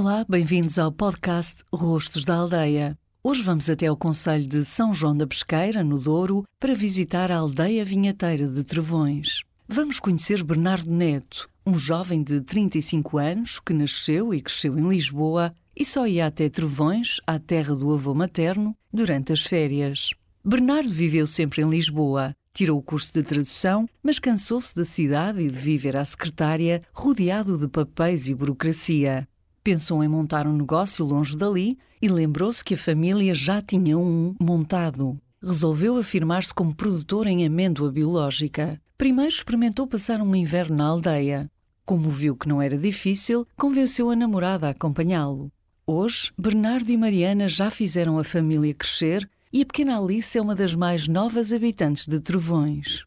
Olá, bem-vindos ao podcast Rostos da Aldeia. Hoje vamos até ao Conselho de São João da Pesqueira, no Douro, para visitar a aldeia vinheteira de Trevões. Vamos conhecer Bernardo Neto, um jovem de 35 anos que nasceu e cresceu em Lisboa e só ia até Trevões, à terra do avô materno, durante as férias. Bernardo viveu sempre em Lisboa. Tirou o curso de tradução, mas cansou-se da cidade e de viver à secretária, rodeado de papéis e burocracia. Pensou em montar um negócio longe dali e lembrou-se que a família já tinha um montado. Resolveu afirmar-se como produtor em amêndoa biológica. Primeiro experimentou passar um inverno na aldeia. Como viu que não era difícil, convenceu a namorada a acompanhá-lo. Hoje, Bernardo e Mariana já fizeram a família crescer e a pequena Alice é uma das mais novas habitantes de Trevões.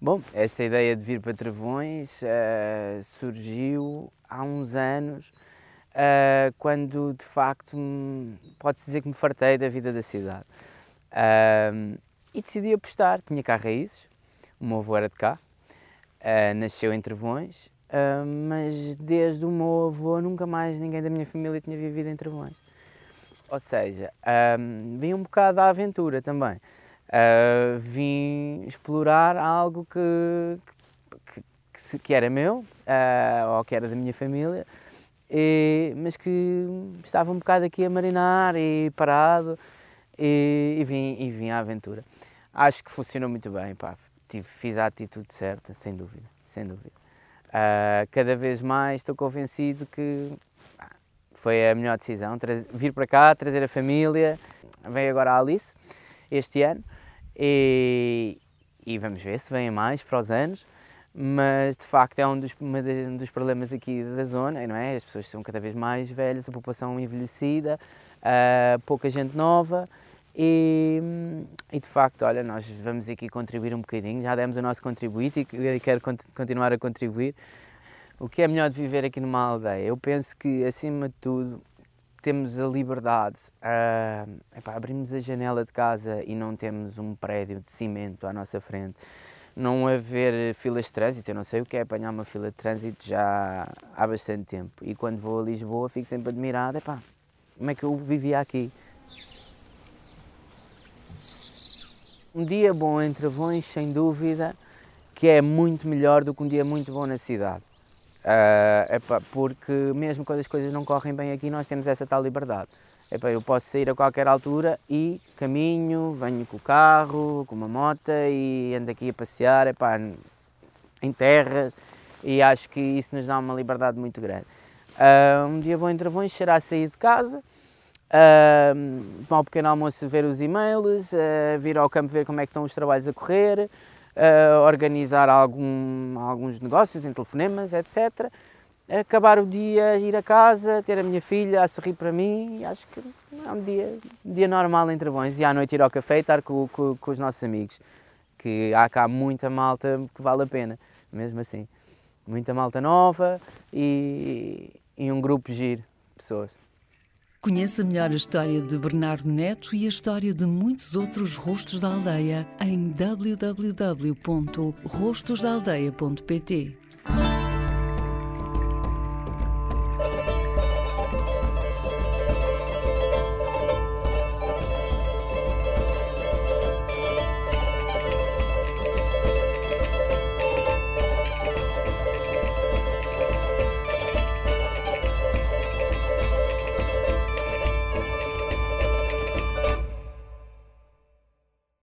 Bom, esta ideia de vir para Trevões uh, surgiu há uns anos, uh, quando de facto pode-se dizer que me fartei da vida da cidade. Uh, e decidi apostar, tinha cá raízes, o meu avô era de cá, uh, nasceu em Trevões, mas desde o meu avô nunca mais ninguém da minha família tinha vivido em Trevões. Ou seja, vim um bocado da aventura também. Vim explorar algo que, que, que, que era meu, ou que era da minha família, e, mas que estava um bocado aqui a marinar e parado, e, e, vim, e vim à aventura. Acho que funcionou muito bem, pá tive, fiz a atitude certa, sem dúvida, sem dúvida. Uh, cada vez mais estou convencido que foi a melhor decisão, vir para cá, trazer a família, vem agora a Alice este ano e, e vamos ver se vem mais para os anos, mas de facto é um dos, um dos problemas aqui da zona, não é? As pessoas são cada vez mais velhas, a população envelhecida, uh, pouca gente nova e, e, de facto, olha, nós vamos aqui contribuir um bocadinho, já demos o nosso contributo e quero continuar a contribuir. O que é melhor de viver aqui numa aldeia? Eu penso que, acima de tudo, temos a liberdade. Uh, epá, abrimos a janela de casa e não temos um prédio de cimento à nossa frente. Não haver filas de trânsito, eu não sei o que é apanhar uma fila de trânsito já há bastante tempo. E quando vou a Lisboa fico sempre admirado, epá, como é que eu vivia aqui? Um dia bom em Travões, sem dúvida, que é muito melhor do que um dia muito bom na cidade. Uh, epá, porque mesmo quando as coisas não correm bem aqui, nós temos essa tal liberdade. Epá, eu posso sair a qualquer altura e caminho, venho com o carro, com uma moto e ando aqui a passear epá, em terras e acho que isso nos dá uma liberdade muito grande. Uh, um dia bom em Travões será sair de casa, uh, tomar um pequeno almoço, ver os e-mails, uh, vir ao campo ver como é que estão os trabalhos a correr, uh, organizar algum, alguns negócios em telefonemas, etc. Acabar o dia, ir a casa, ter a minha filha a sorrir para mim, acho que é um dia, um dia normal em Travões. E à noite ir ao café e estar com, com, com os nossos amigos, que há cá muita malta que vale a pena, mesmo assim. Muita malta nova e, e um grupo giro de pessoas. Conheça melhor a história de Bernardo Neto e a história de muitos outros rostos da aldeia em www.rostosdaaldeia.pt.